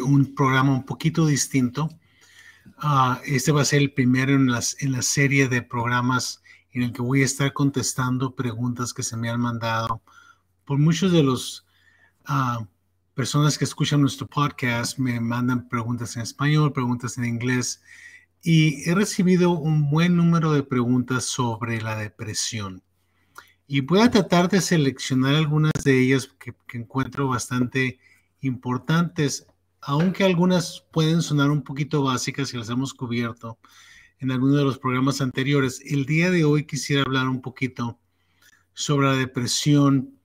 un programa un poquito distinto. Ah, este va a ser el primero en, las, en la serie de programas en el que voy a estar contestando preguntas que se me han mandado por muchos de los uh, personas que escuchan nuestro podcast. Me mandan preguntas en español, preguntas en inglés y he recibido un buen número de preguntas sobre la depresión. Y voy a tratar de seleccionar algunas de ellas que encuentro bastante importantes aunque algunas pueden sonar un poquito básicas y las hemos cubierto en algunos de los programas anteriores, el día de hoy quisiera hablar un poquito sobre la depresión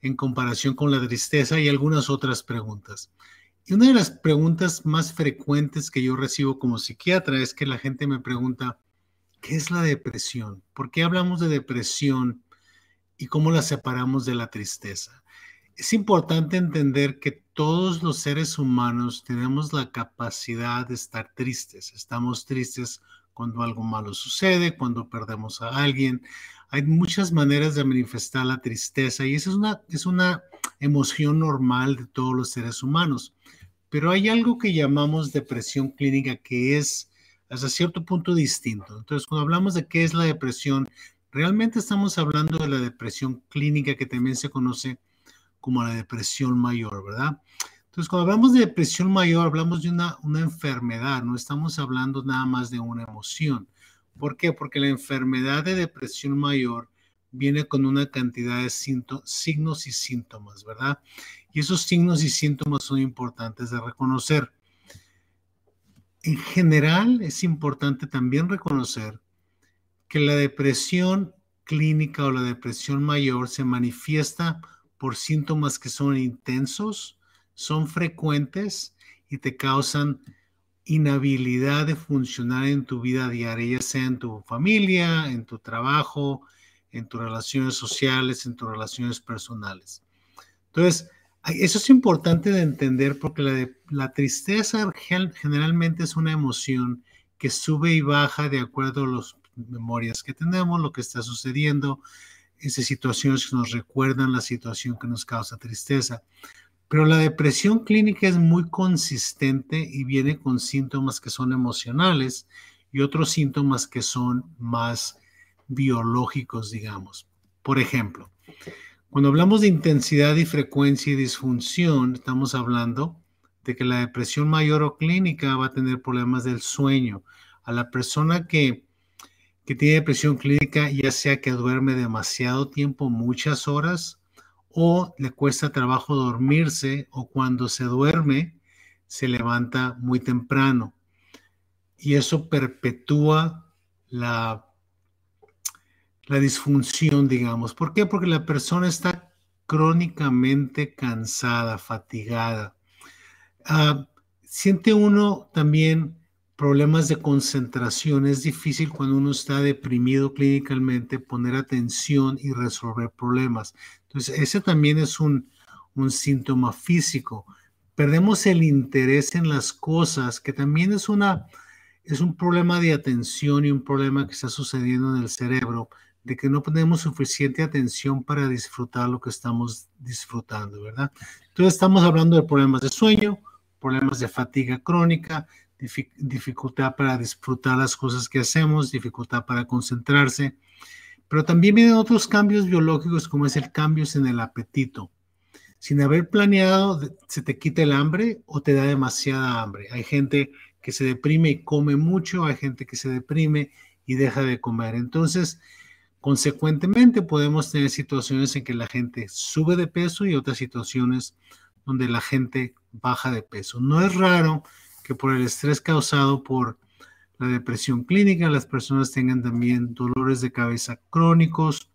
en comparación con la tristeza y algunas otras preguntas. Y una de las preguntas más frecuentes que yo recibo como psiquiatra es que la gente me pregunta, ¿qué es la depresión? ¿Por qué hablamos de depresión y cómo la separamos de la tristeza? Es importante entender que todos los seres humanos tenemos la capacidad de estar tristes. Estamos tristes cuando algo malo sucede, cuando perdemos a alguien. Hay muchas maneras de manifestar la tristeza y esa es una, es una emoción normal de todos los seres humanos. Pero hay algo que llamamos depresión clínica que es hasta cierto punto distinto. Entonces, cuando hablamos de qué es la depresión, realmente estamos hablando de la depresión clínica que también se conoce como la depresión mayor, ¿verdad? Entonces, cuando hablamos de depresión mayor, hablamos de una, una enfermedad, no estamos hablando nada más de una emoción. ¿Por qué? Porque la enfermedad de depresión mayor viene con una cantidad de signos y síntomas, ¿verdad? Y esos signos y síntomas son importantes de reconocer. En general, es importante también reconocer que la depresión clínica o la depresión mayor se manifiesta por síntomas que son intensos, son frecuentes y te causan inhabilidad de funcionar en tu vida diaria, ya sea en tu familia, en tu trabajo, en tus relaciones sociales, en tus relaciones personales. Entonces, eso es importante de entender porque la, tristeza generalmente es una emoción que sube y baja de acuerdo a las memorias que tenemos, lo que está sucediendo, esas situaciones que nos recuerdan la situación que nos causa tristeza. Pero la depresión clínica es muy consistente y viene con síntomas que son emocionales y otros síntomas que son más biológicos, digamos. Por ejemplo, cuando hablamos de intensidad y frecuencia y disfunción, estamos hablando de que la depresión mayor o clínica va a tener problemas del sueño. A la persona que que tiene depresión clínica, ya sea que duerme demasiado tiempo, muchas horas, o le cuesta trabajo dormirse, o cuando se duerme, se levanta muy temprano. Y eso perpetúa la, la disfunción, digamos. ¿Por qué? Porque la persona está crónicamente cansada, fatigada. Ah, siente uno también problemas de concentración. Es difícil cuando uno está deprimido clínicamente poner atención y resolver problemas. Entonces, ese también es un, síntoma físico. Perdemos el interés en las cosas, que también es, una, es un problema de atención y un problema que está sucediendo en el cerebro, de que no tenemos suficiente atención para disfrutar lo que estamos disfrutando, ¿verdad? Entonces, estamos hablando de problemas de sueño, problemas de fatiga crónica, dificultad para disfrutar las cosas que hacemos, dificultad para concentrarse, pero también vienen otros cambios biológicos como es el cambio en el apetito. Sin haber planeado, se te quita el hambre o te da demasiada hambre. Hay gente que se deprime y come mucho, hay gente que se deprime y deja de comer. Entonces, consecuentemente, podemos tener situaciones en que la gente sube de peso y otras situaciones donde la gente baja de peso. No es raro que por el estrés causado por la depresión clínica, las personas tengan también dolores de cabeza crónicos.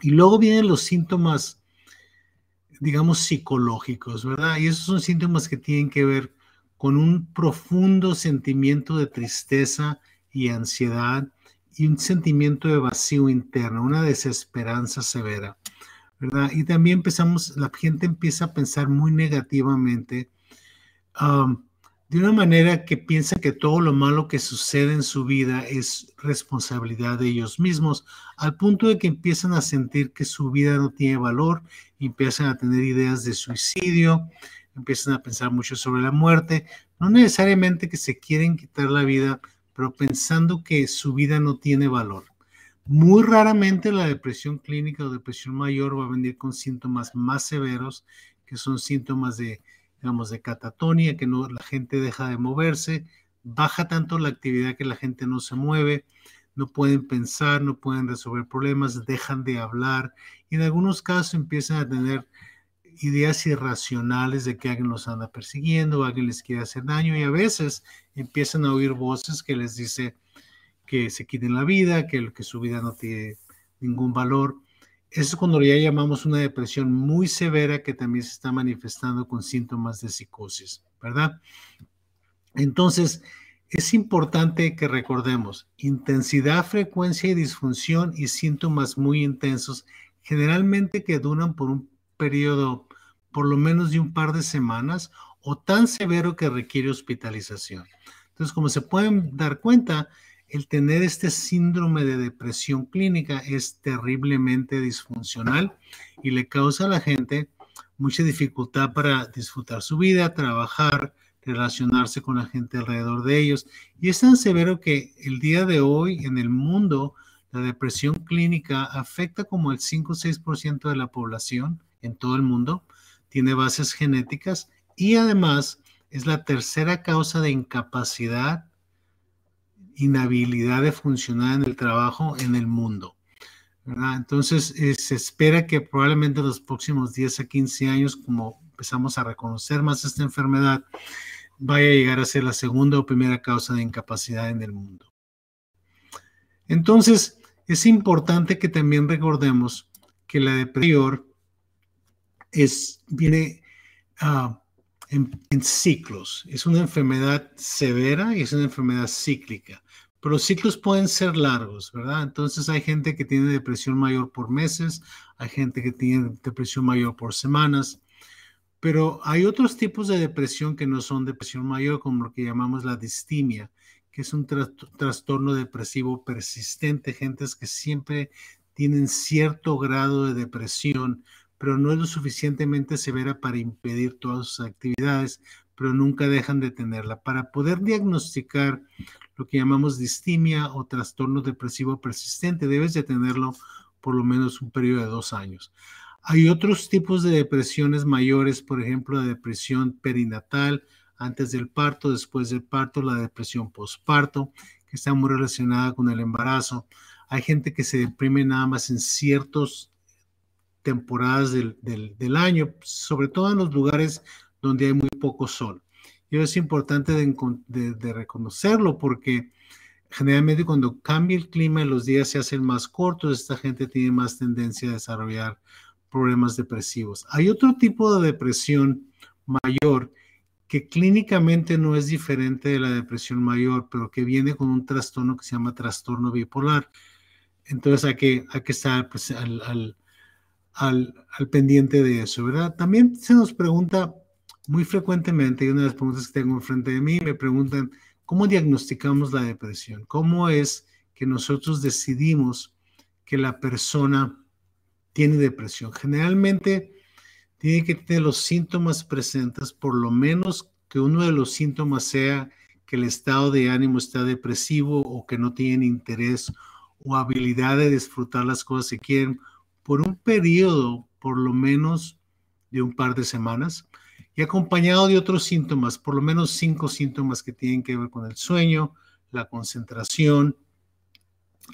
Y luego vienen los síntomas, digamos, psicológicos, ¿verdad? Y esos son síntomas que tienen que ver con un profundo sentimiento de tristeza y ansiedad y un sentimiento de vacío interno, una desesperanza severa, ¿verdad? Y también empezamos, la gente empieza a pensar muy negativamente. Um, de una manera que piensa que todo lo malo que sucede en su vida es responsabilidad de ellos mismos, al punto de que empiezan a sentir que su vida no tiene valor, empiezan a tener ideas de suicidio, empiezan a pensar mucho sobre la muerte, no necesariamente que se quieren quitar la vida, pero pensando que su vida no tiene valor. Muy raramente la depresión clínica o depresión mayor va a venir con síntomas más severos, que son síntomas de, digamos, de catatonia, que no, la gente deja de moverse, baja tanto la actividad que la gente no se mueve, no pueden pensar, no pueden resolver problemas, dejan de hablar y en algunos casos empiezan a tener ideas irracionales de que alguien los anda persiguiendo, alguien les quiere hacer daño y a veces empiezan a oír voces que les dice que se quiten la vida, que, que su vida no tiene ningún valor. Eso es cuando ya llamamos una depresión muy severa que también se está manifestando con síntomas de psicosis, ¿verdad? Entonces, es importante que recordemos intensidad, frecuencia y disfunción y síntomas muy intensos, generalmente que duran por un periodo por lo menos de un par de semanas o tan severo que requiere hospitalización. Entonces, como se pueden dar cuenta, el tener este síndrome de depresión clínica es terriblemente disfuncional y le causa a la gente mucha dificultad para disfrutar su vida, trabajar, relacionarse con la gente alrededor de ellos. Y es tan severo que el día de hoy en el mundo la depresión clínica afecta como el 5 o 6% de la población en todo el mundo, tiene bases genéticas y además es la tercera causa de incapacidad, inhabilidad de funcionar en el trabajo en el mundo. Entonces, eh, se espera que probablemente en los próximos 10 a 15 años, como empezamos a reconocer más esta enfermedad, vaya a llegar a ser la segunda o primera causa de incapacidad en el mundo. Entonces, es importante que también recordemos que la depresión es, viene ah, en, en, ciclos. Es una enfermedad severa y es una enfermedad cíclica. Pero los ciclos pueden ser largos, ¿verdad? Entonces hay gente que tiene depresión mayor por meses, hay gente que tiene depresión mayor por semanas, pero hay otros tipos de depresión que no son depresión mayor, como lo que llamamos la distimia, que es un trastorno depresivo persistente, gentes que siempre tienen cierto grado de depresión, pero no es lo suficientemente severa para impedir todas sus actividades, pero nunca dejan de tenerla. Para poder diagnosticar lo que llamamos distimia o trastorno depresivo persistente, debes de tenerlo por lo menos un periodo de dos años. Hay otros tipos de depresiones mayores, por ejemplo, la depresión perinatal antes del parto, después del parto, la depresión postparto, que está muy relacionada con el embarazo. Hay gente que se deprime nada más en ciertas temporadas del, año, sobre todo en los lugares donde hay muy poco sol. Y es importante de reconocerlo porque generalmente cuando cambia el clima y los días se hacen más cortos, esta gente tiene más tendencia a desarrollar problemas depresivos. Hay otro tipo de depresión mayor que clínicamente no es diferente de la depresión mayor, pero que viene con un trastorno que se llama trastorno bipolar. Entonces hay que, estar pues, al, pendiente de eso, ¿verdad? También se nos pregunta muy frecuentemente, una de las preguntas que tengo enfrente de mí, me preguntan, ¿cómo diagnosticamos la depresión? ¿Cómo es que nosotros decidimos que la persona tiene depresión. Generalmente tiene que tener los síntomas presentes, por lo menos que uno de los síntomas sea que el estado de ánimo está depresivo o que no tienen interés o habilidad de disfrutar las cosas que quieren por un periodo, por lo menos de un par de semanas, y acompañado de otros síntomas, por lo menos cinco síntomas que tienen que ver con el sueño, la concentración,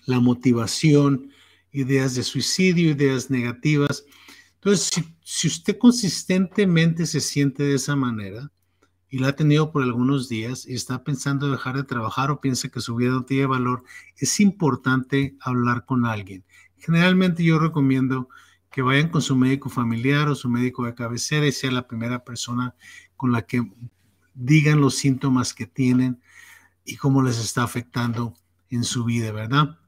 la motivación, ideas de suicidio, ideas negativas. Entonces, si, usted consistentemente se siente de esa manera y la ha tenido por algunos días y está pensando dejar de trabajar o piensa que su vida no tiene valor, es importante hablar con alguien. Generalmente yo recomiendo que vayan con su médico familiar o su médico de cabecera y sea la primera persona con la que digan los síntomas que tienen y cómo les está afectando en su vida, ¿verdad?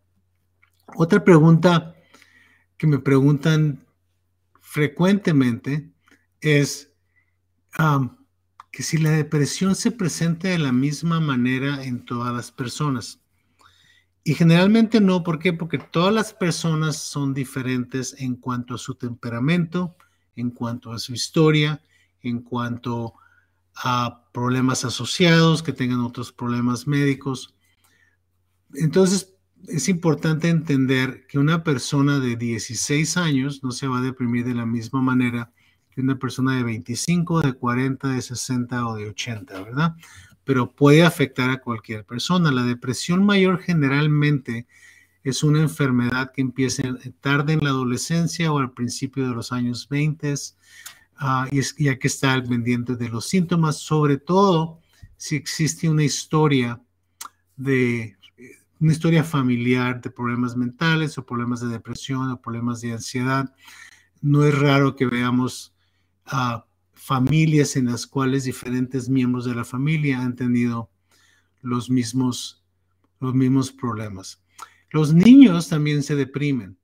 Otra pregunta que me preguntan frecuentemente es que si la depresión se presenta de la misma manera en todas las personas. Y generalmente no, ¿por qué? Porque todas las personas son diferentes en cuanto a su temperamento, en cuanto a su historia, en cuanto a problemas asociados, que tengan otros problemas médicos. Entonces, es importante entender que una persona de 16 años no se va a deprimir de la misma manera que una persona de 25, de 40, de 60 o de 80, ¿verdad? Pero puede afectar a cualquier persona. La depresión mayor generalmente es una enfermedad que empieza tarde en la adolescencia o al principio de los años 20 ah, y, es, y hay que estar pendiente de los síntomas, sobre todo si existe una historia de una historia familiar de problemas mentales o problemas de depresión o problemas de ansiedad. No es raro que veamos a familias en las cuales diferentes miembros de la familia han tenido los mismos, los mismos problemas. Los niños también se deprimen.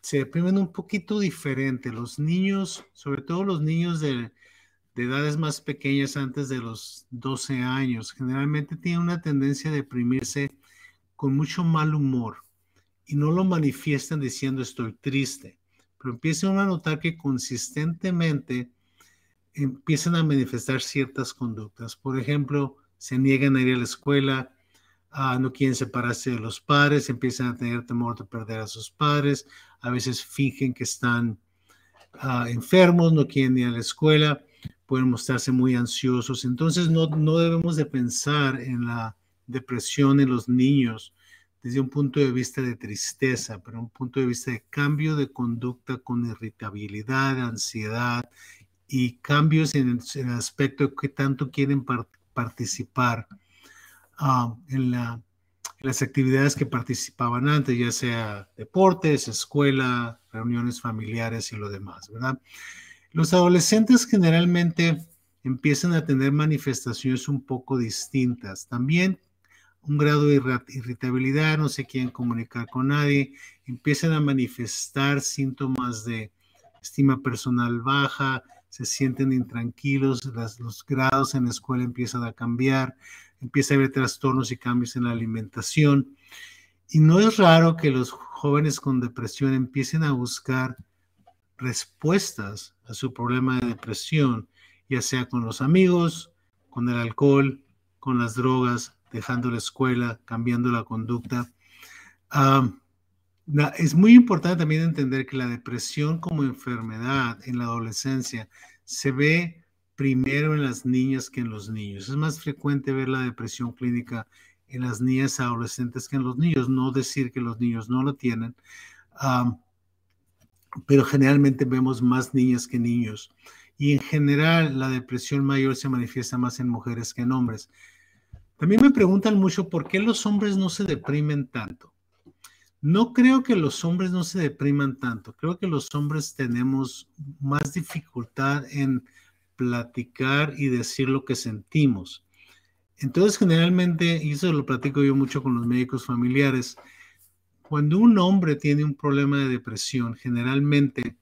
Se deprimen un poquito diferente. Los niños, sobre todo los niños de, de edades más pequeñas antes de los 12 años, generalmente tienen una tendencia a deprimirse con mucho mal humor y no lo manifiestan diciendo estoy triste, pero empiezan a notar que consistentemente empiezan a manifestar ciertas conductas. Por ejemplo, se niegan a ir a la escuela, ah, no quieren separarse de los padres, empiezan a tener temor de perder a sus padres, a veces fingen que están ah, enfermos, no quieren ir a la escuela, pueden mostrarse muy ansiosos. Entonces no, no debemos de pensar en la depresión en los niños desde un punto de vista de tristeza, pero un punto de vista de cambio de conducta con irritabilidad, ansiedad y cambios en el, aspecto que tanto quieren participar ah, en, la, las actividades que participaban antes, ya sea deportes, escuela, reuniones familiares y lo demás, ¿verdad? Los adolescentes generalmente empiezan a tener manifestaciones un poco distintas. También un grado de irritabilidad, no se quieren comunicar con nadie, empiezan a manifestar síntomas de estima personal baja, se sienten intranquilos, los grados en la escuela empiezan a cambiar, empieza a haber trastornos y cambios en la alimentación. Y no es raro que los jóvenes con depresión empiecen a buscar respuestas a su problema de depresión, ya sea con los amigos, con el alcohol, con las drogas, dejando la escuela, cambiando la conducta. Es muy importante también entender que la depresión como enfermedad en la adolescencia se ve primero en las niñas que en los niños. Es más frecuente ver la depresión clínica en las niñas adolescentes que en los niños. No decir que los niños no lo tienen, pero generalmente vemos más niñas que niños. Y en general la depresión mayor se manifiesta más en mujeres que en hombres. También me preguntan mucho por qué los hombres no se deprimen tanto. No creo que los hombres no se depriman tanto. Creo que los hombres tenemos más dificultad en platicar y decir lo que sentimos. Entonces, generalmente, y eso lo platico yo mucho con los médicos familiares, cuando un hombre tiene un problema de depresión, generalmente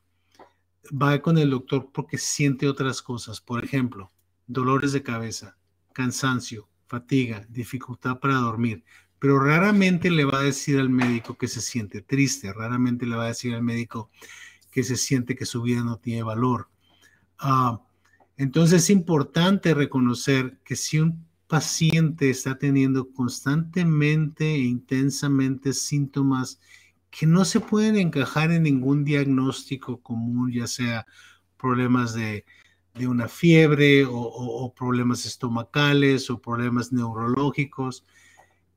va con el doctor porque siente otras cosas. Por ejemplo, dolores de cabeza, cansancio, fatiga, dificultad para dormir, pero raramente le va a decir al médico que se siente triste, raramente le va a decir al médico que se siente que su vida no tiene valor. Ah, entonces es importante reconocer que si un paciente está teniendo constantemente e intensamente síntomas que no se pueden encajar en ningún diagnóstico común, ya sea problemas de de una fiebre o, problemas estomacales o problemas neurológicos,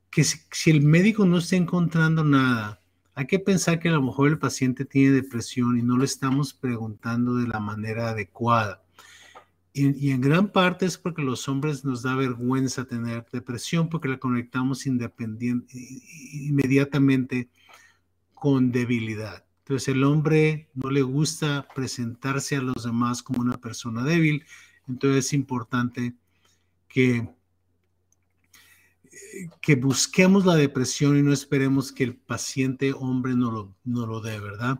que si, el médico no está encontrando nada, hay que pensar que a lo mejor el paciente tiene depresión y no le estamos preguntando de la manera adecuada. Y, en gran parte es porque los hombres nos da vergüenza tener depresión porque la conectamos inmediatamente con debilidad. Entonces el hombre no le gusta presentarse a los demás como una persona débil. Entonces es importante que, que busquemos la depresión y no esperemos que el paciente hombre no lo, no lo dé, ¿verdad?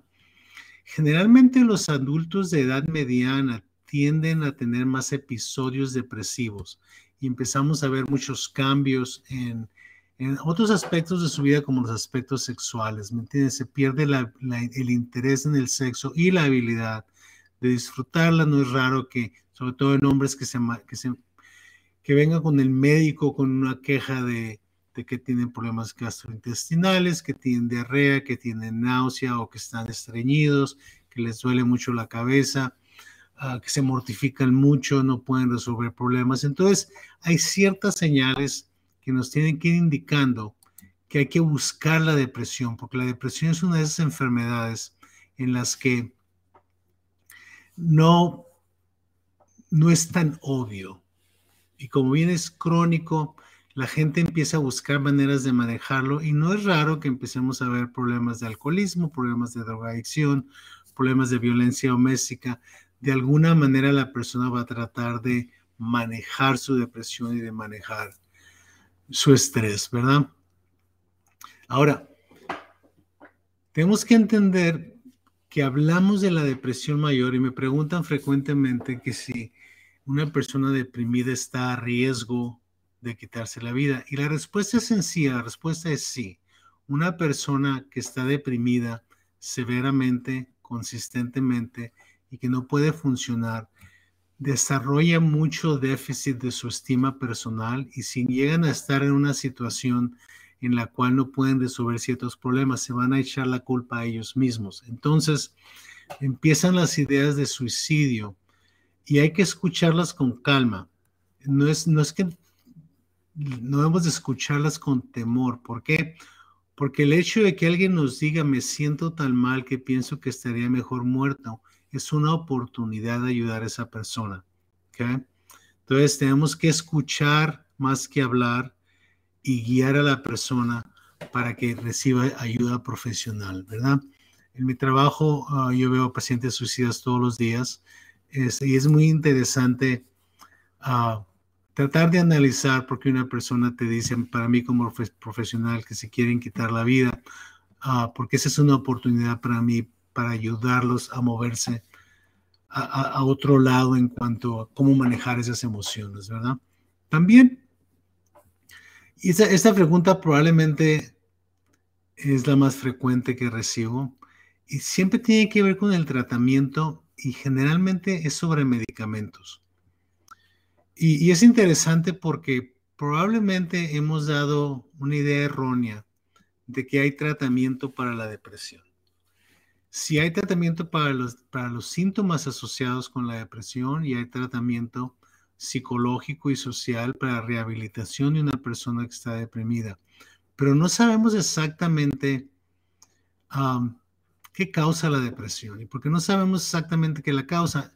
Generalmente los adultos de edad mediana tienden a tener más episodios depresivos y empezamos a ver muchos cambios en en otros aspectos de su vida como los aspectos sexuales, ¿me entiendes? Se pierde el interés en el sexo y la habilidad de disfrutarla. No es raro que, sobre todo en hombres que, que, se, que vengan con el médico con una queja de, que tienen problemas gastrointestinales, que tienen diarrea, que tienen náusea o que están estreñidos, que les duele mucho la cabeza, uh, que se mortifican mucho, no pueden resolver problemas. Entonces, hay ciertas señales que nos tienen que ir indicando que hay que buscar la depresión, porque la depresión es una de esas enfermedades en las que no, no es tan obvio. Y como bien es crónico, la gente empieza a buscar maneras de manejarlo y no es raro que empecemos a ver problemas de alcoholismo, problemas de drogadicción, problemas de violencia doméstica. De alguna manera la persona va a tratar de manejar su depresión y de manejar su estrés, ¿verdad? Ahora, tenemos que entender que hablamos de la depresión mayor y me preguntan frecuentemente que si una persona deprimida está a riesgo de quitarse la vida. Y la respuesta es sencilla, la respuesta es sí. Una persona que está deprimida severamente, consistentemente y que no puede funcionar, desarrolla mucho déficit de su estima personal y si llegan a estar en una situación en la cual no pueden resolver ciertos problemas, se van a echar la culpa a ellos mismos. Entonces, empiezan las ideas de suicidio y hay que escucharlas con calma. No es, no es que no debemos de escucharlas con temor. ¿Por qué? Porque el hecho de que alguien nos diga me siento tan mal que pienso que estaría mejor muerto es una oportunidad de ayudar a esa persona. Entonces tenemos que escuchar más que hablar y guiar a la persona para que reciba ayuda profesional, ¿verdad? En mi trabajo ah, yo veo pacientes suicidas todos los días y es muy interesante uh, tratar de analizar por qué una persona te dice, para mí como profesional, que se quieren quitar la vida, uh, porque esa es una oportunidad para mí para ayudarlos a moverse a, a otro lado en cuanto a cómo manejar esas emociones, ¿verdad? También y esta, pregunta probablemente es la más frecuente que recibo y siempre tiene que ver con el tratamiento y generalmente es sobre medicamentos. Y, es interesante porque probablemente hemos dado una idea errónea de que hay tratamiento para la depresión. Si hay tratamiento para los, para los síntomas asociados con la depresión y hay tratamiento psicológico y social para rehabilitación de una persona que está deprimida. Pero no sabemos exactamente qué causa la depresión. Y porque no sabemos exactamente qué la causa,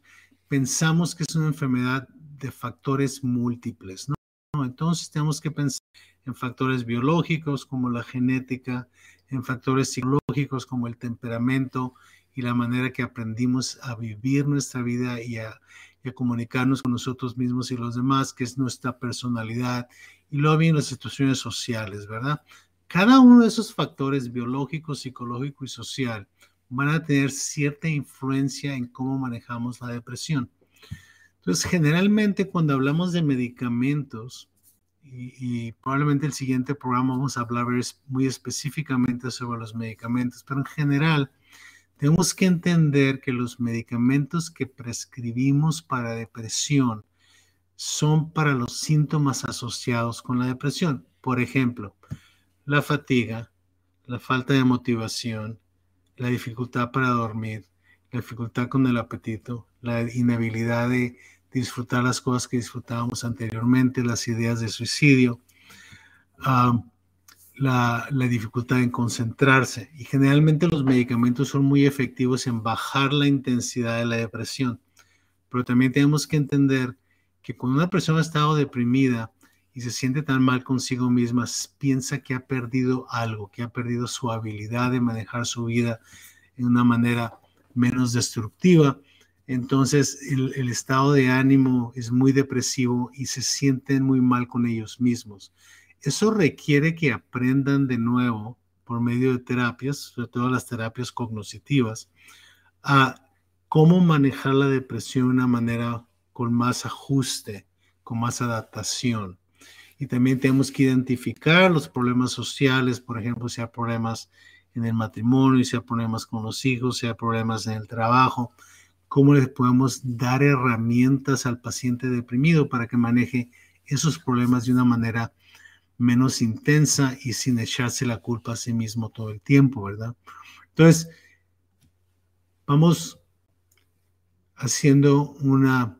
pensamos que es una enfermedad de factores múltiples. ¿no? Entonces tenemos que pensar en factores biológicos como la genética, en factores psicológicos como el temperamento y la manera que aprendimos a vivir nuestra vida y a, y a comunicarnos con nosotros mismos y los demás, que es nuestra personalidad, y luego vienen las situaciones sociales, ¿verdad? Cada uno de esos factores biológico, psicológico y social van a tener cierta influencia en cómo manejamos la depresión. Entonces, generalmente cuando hablamos de medicamentos, y, probablemente el siguiente programa vamos a hablar muy específicamente sobre los medicamentos, pero en general, tenemos que entender que los medicamentos que prescribimos para depresión son para los síntomas asociados con la depresión. Por ejemplo, la fatiga, la falta de motivación, la dificultad para dormir, la dificultad con el apetito, la inhabilidad de disfrutar las cosas que disfrutábamos anteriormente, las ideas de suicidio, ah, la, dificultad en concentrarse y generalmente los medicamentos son muy efectivos en bajar la intensidad de la depresión. Pero también tenemos que entender que cuando una persona ha estado deprimida y se siente tan mal consigo misma, piensa que ha perdido algo, que ha perdido su habilidad de manejar su vida en una manera menos destructiva. Entonces el, estado de ánimo es muy depresivo y se sienten muy mal con ellos mismos. Eso requiere que aprendan de nuevo por medio de terapias, sobre todo las terapias cognitivas, a cómo manejar la depresión de una manera con más ajuste, con más adaptación. Y también tenemos que identificar los problemas sociales, por ejemplo, si hay problemas en el matrimonio, si hay problemas con los hijos, si hay problemas en el trabajo, cómo le podemos dar herramientas al paciente deprimido para que maneje esos problemas de una manera menos intensa y sin echarse la culpa a sí mismo todo el tiempo, ¿verdad? Entonces, vamos haciendo una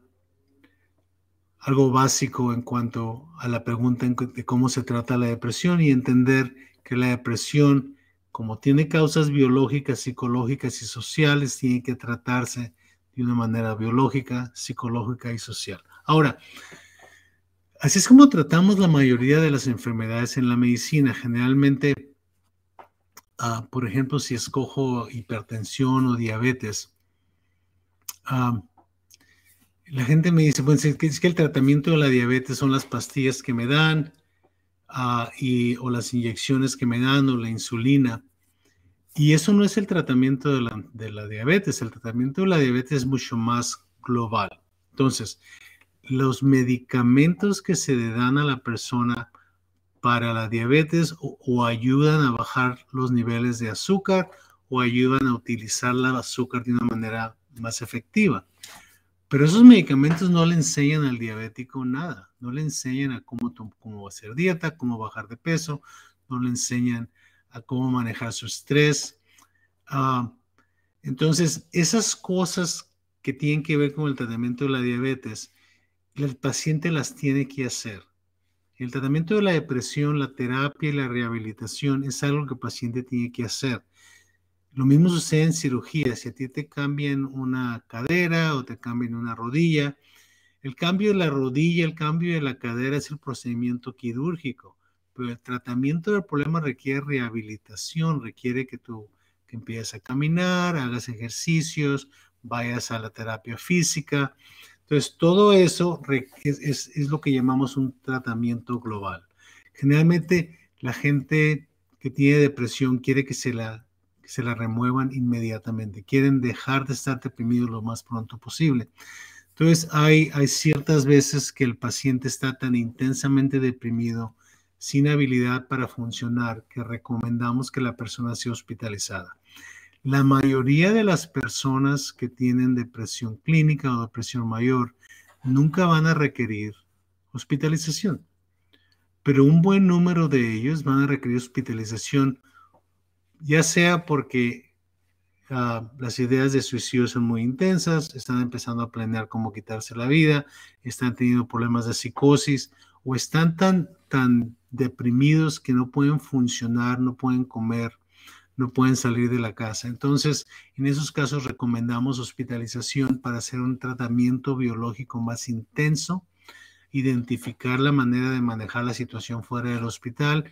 algo básico en cuanto a la pregunta de cómo se trata la depresión y entender que la depresión, como tiene causas biológicas, psicológicas y sociales, tiene que tratarse de una manera biológica, psicológica y social. Ahora, así es como tratamos la mayoría de las enfermedades en la medicina. Generalmente, ah, por ejemplo, si escojo hipertensión o diabetes, ah, la gente me dice, bueno, es que, el tratamiento de la diabetes son las pastillas que me dan ah, y, o las inyecciones que me dan o la insulina. Y eso no es el tratamiento de la, de la diabetes. El tratamiento de la diabetes es mucho más global. Entonces, los medicamentos que se le dan a la persona para la diabetes o, ayudan a bajar los niveles de azúcar o ayudan a utilizar la azúcar de una manera más efectiva. Pero esos medicamentos no le enseñan al diabético nada, no le enseñan a cómo, cómo hacer dieta, cómo bajar de peso, no le enseñan a cómo manejar su estrés. Ah, entonces, esas cosas que tienen que ver con el tratamiento de la diabetes, el paciente las tiene que hacer. El tratamiento de la depresión, la terapia y la rehabilitación es algo que el paciente tiene que hacer. Lo mismo sucede en cirugía. Si a ti te cambian una cadera o te cambian una rodilla, el cambio de la rodilla, el cambio de la cadera es el procedimiento quirúrgico, pero el tratamiento del problema requiere rehabilitación, requiere que tú que empieces a caminar, hagas ejercicios, vayas a la terapia física. Entonces, todo eso es, es lo que llamamos un tratamiento global. Generalmente, la gente que tiene depresión quiere que se la que se la remuevan inmediatamente. Quieren dejar de estar deprimidos lo más pronto posible. Entonces, hay, hay ciertas veces que el paciente está tan intensamente deprimido, sin habilidad para funcionar, que recomendamos que la persona sea hospitalizada. La mayoría de las personas que tienen depresión clínica o depresión mayor nunca van a requerir hospitalización, pero un buen número de ellos van a requerir hospitalización ya sea porque ah, las ideas de suicidio son muy intensas, están empezando a planear cómo quitarse la vida, están teniendo problemas de psicosis o están tan, tan deprimidos que no pueden funcionar, no pueden comer, no pueden salir de la casa. Entonces, en esos casos recomendamos hospitalización para hacer un tratamiento biológico más intenso, identificar la manera de manejar la situación fuera del hospital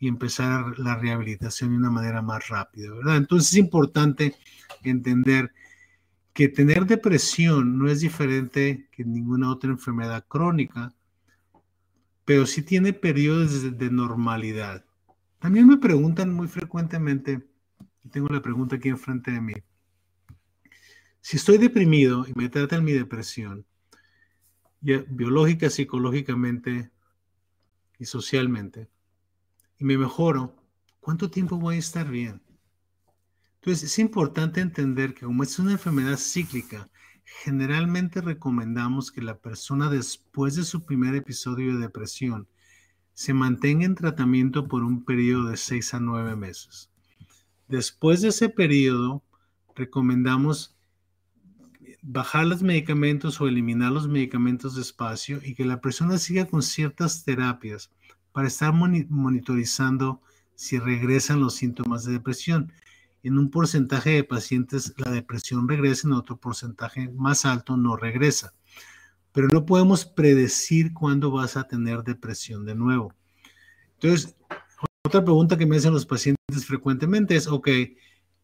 y empezar la rehabilitación de una manera más rápida, ¿verdad? Entonces es importante entender que tener depresión no es diferente que ninguna otra enfermedad crónica, pero sí tiene periodos de, normalidad. También me preguntan muy frecuentemente, y tengo la pregunta aquí enfrente de mí, si estoy deprimido y me tratan mi depresión, biológica, psicológicamente y socialmente, y me mejoro, ¿cuánto tiempo voy a estar bien? Entonces es importante entender que como es una enfermedad cíclica, generalmente recomendamos que la persona después de su primer episodio de depresión se mantenga en tratamiento por un periodo de 6 a 9 meses. Después de ese periodo, recomendamos bajar los medicamentos o eliminar los medicamentos despacio y que la persona siga con ciertas terapias para estar monitorizando si regresan los síntomas de depresión. En un porcentaje de pacientes la depresión regresa, en otro porcentaje más alto no regresa. Pero no podemos predecir cuándo vas a tener depresión de nuevo. Entonces, otra pregunta que me hacen los pacientes frecuentemente es, ok,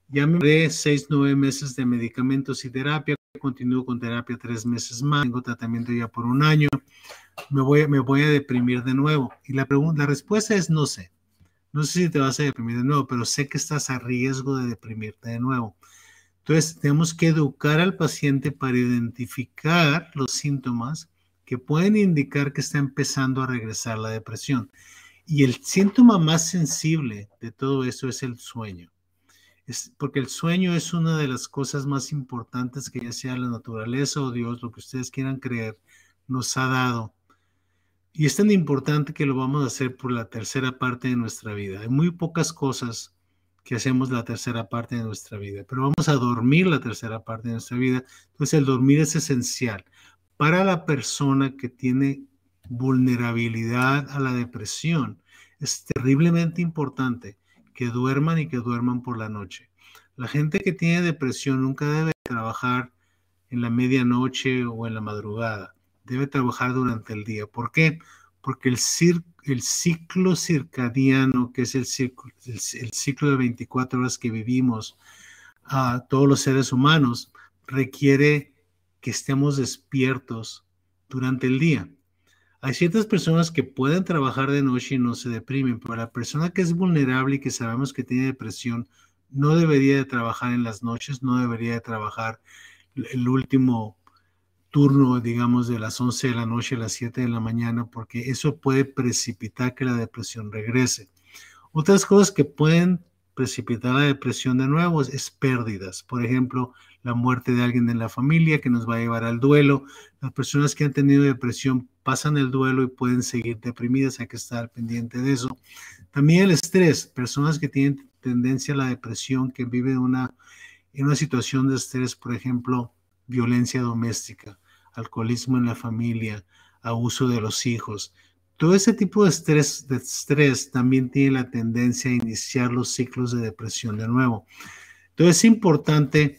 ya me haré seis, nueve meses de medicamentos y terapia, continúo con terapia tres meses más, tengo tratamiento ya por un año, me voy, me voy a deprimir de nuevo. Y la, pregunta, la respuesta es no sé. No sé si te vas a deprimir de nuevo, pero sé que estás a riesgo de deprimirte de nuevo. Entonces, tenemos que educar al paciente para identificar los síntomas que pueden indicar que está empezando a regresar la depresión. Y el síntoma más sensible de todo eso es el sueño. Es porque el sueño es una de las cosas más importantes que ya sea la naturaleza o Dios, lo que ustedes quieran creer, nos ha dado. Y es tan importante que lo vamos a hacer por la tercera parte de nuestra vida. Hay muy pocas cosas que hacemos la tercera parte de nuestra vida, pero vamos a dormir la tercera parte de nuestra vida. Entonces el dormir es esencial para la persona que tiene vulnerabilidad a la depresión. Es terriblemente importante que duerman y que duerman por la noche. La gente que tiene depresión nunca debe trabajar en la medianoche o en la madrugada. Debe trabajar durante el día. ¿Por qué? Porque el, el ciclo circadiano, que es el ciclo, el, ciclo de 24 horas que vivimos a todos los seres humanos, requiere que estemos despiertos durante el día. Hay ciertas personas que pueden trabajar de noche y no se deprimen, pero la persona que es vulnerable y que sabemos que tiene depresión no debería de trabajar en las noches, no debería de trabajar el último turno, digamos, de las 11 de la noche a las 7 de la mañana, porque eso puede precipitar que la depresión regrese. Otras cosas que pueden precipitar la depresión de nuevo es pérdidas. Por ejemplo, la muerte de alguien en la familia que nos va a llevar al duelo. Las personas que han tenido depresión pasan el duelo y pueden seguir deprimidas, hay que estar pendiente de eso. También el estrés, personas que tienen tendencia a la depresión, que viven una, en una situación de estrés, por ejemplo, violencia doméstica, alcoholismo en la familia, abuso de los hijos. Todo ese tipo de estrés, de estrés también tiene la tendencia a iniciar los ciclos de depresión de nuevo. Entonces es importante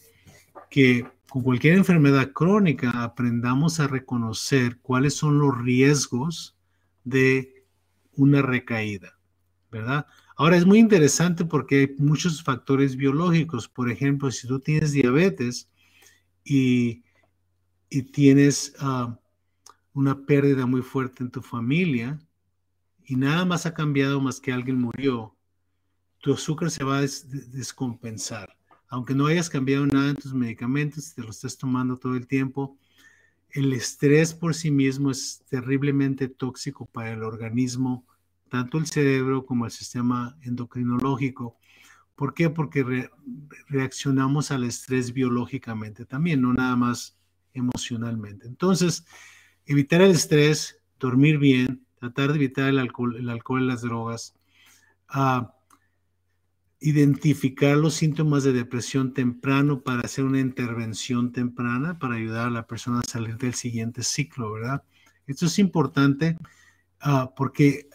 que con cualquier enfermedad crónica aprendamos a reconocer cuáles son los riesgos de una recaída, ¿verdad? Ahora es muy interesante porque hay muchos factores biológicos. Por ejemplo, si tú tienes diabetes y, tienes ah, una pérdida muy fuerte en tu familia y nada más ha cambiado más que alguien murió, tu azúcar se va a descompensar aunque no hayas cambiado nada en tus medicamentos, te lo estés tomando todo el tiempo, el estrés por sí mismo es terriblemente tóxico para el organismo, tanto el cerebro como el sistema endocrinológico. ¿Por qué? Porque reaccionamos al estrés biológicamente también, no nada más emocionalmente. Entonces, evitar el estrés, dormir bien, tratar de evitar el alcohol, y las drogas, uh, identificar los síntomas de depresión temprano para hacer una intervención temprana para ayudar a la persona a salir del siguiente ciclo, ¿verdad? Esto es importante ah, porque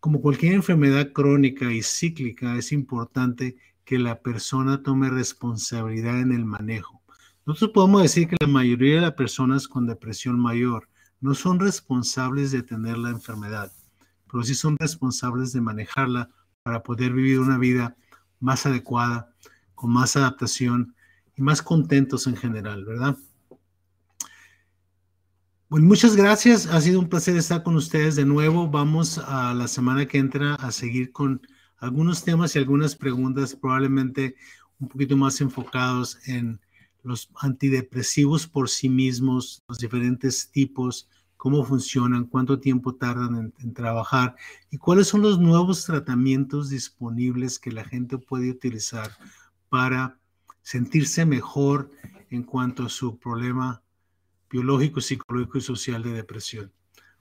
como cualquier enfermedad crónica y cíclica, es importante que la persona tome responsabilidad en el manejo. Nosotros podemos decir que la mayoría de las personas con depresión mayor no son responsables de tener la enfermedad, pero sí son responsables de manejarla para poder vivir una vida más adecuada, con más adaptación y más contentos en general, ¿verdad? Bueno, muchas gracias. Ha sido un placer estar con ustedes de nuevo. Vamos a la semana que entra a seguir con algunos temas y algunas preguntas, probablemente un poquito más enfocados en los antidepresivos por sí mismos, los diferentes tipos, cómo funcionan, cuánto tiempo tardan en, trabajar y cuáles son los nuevos tratamientos disponibles que la gente puede utilizar para sentirse mejor en cuanto a su problema biológico, psicológico y social de depresión.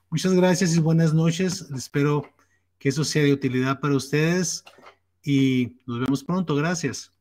Muchas gracias y buenas noches. Espero que eso sea de utilidad para ustedes y nos vemos pronto. Gracias.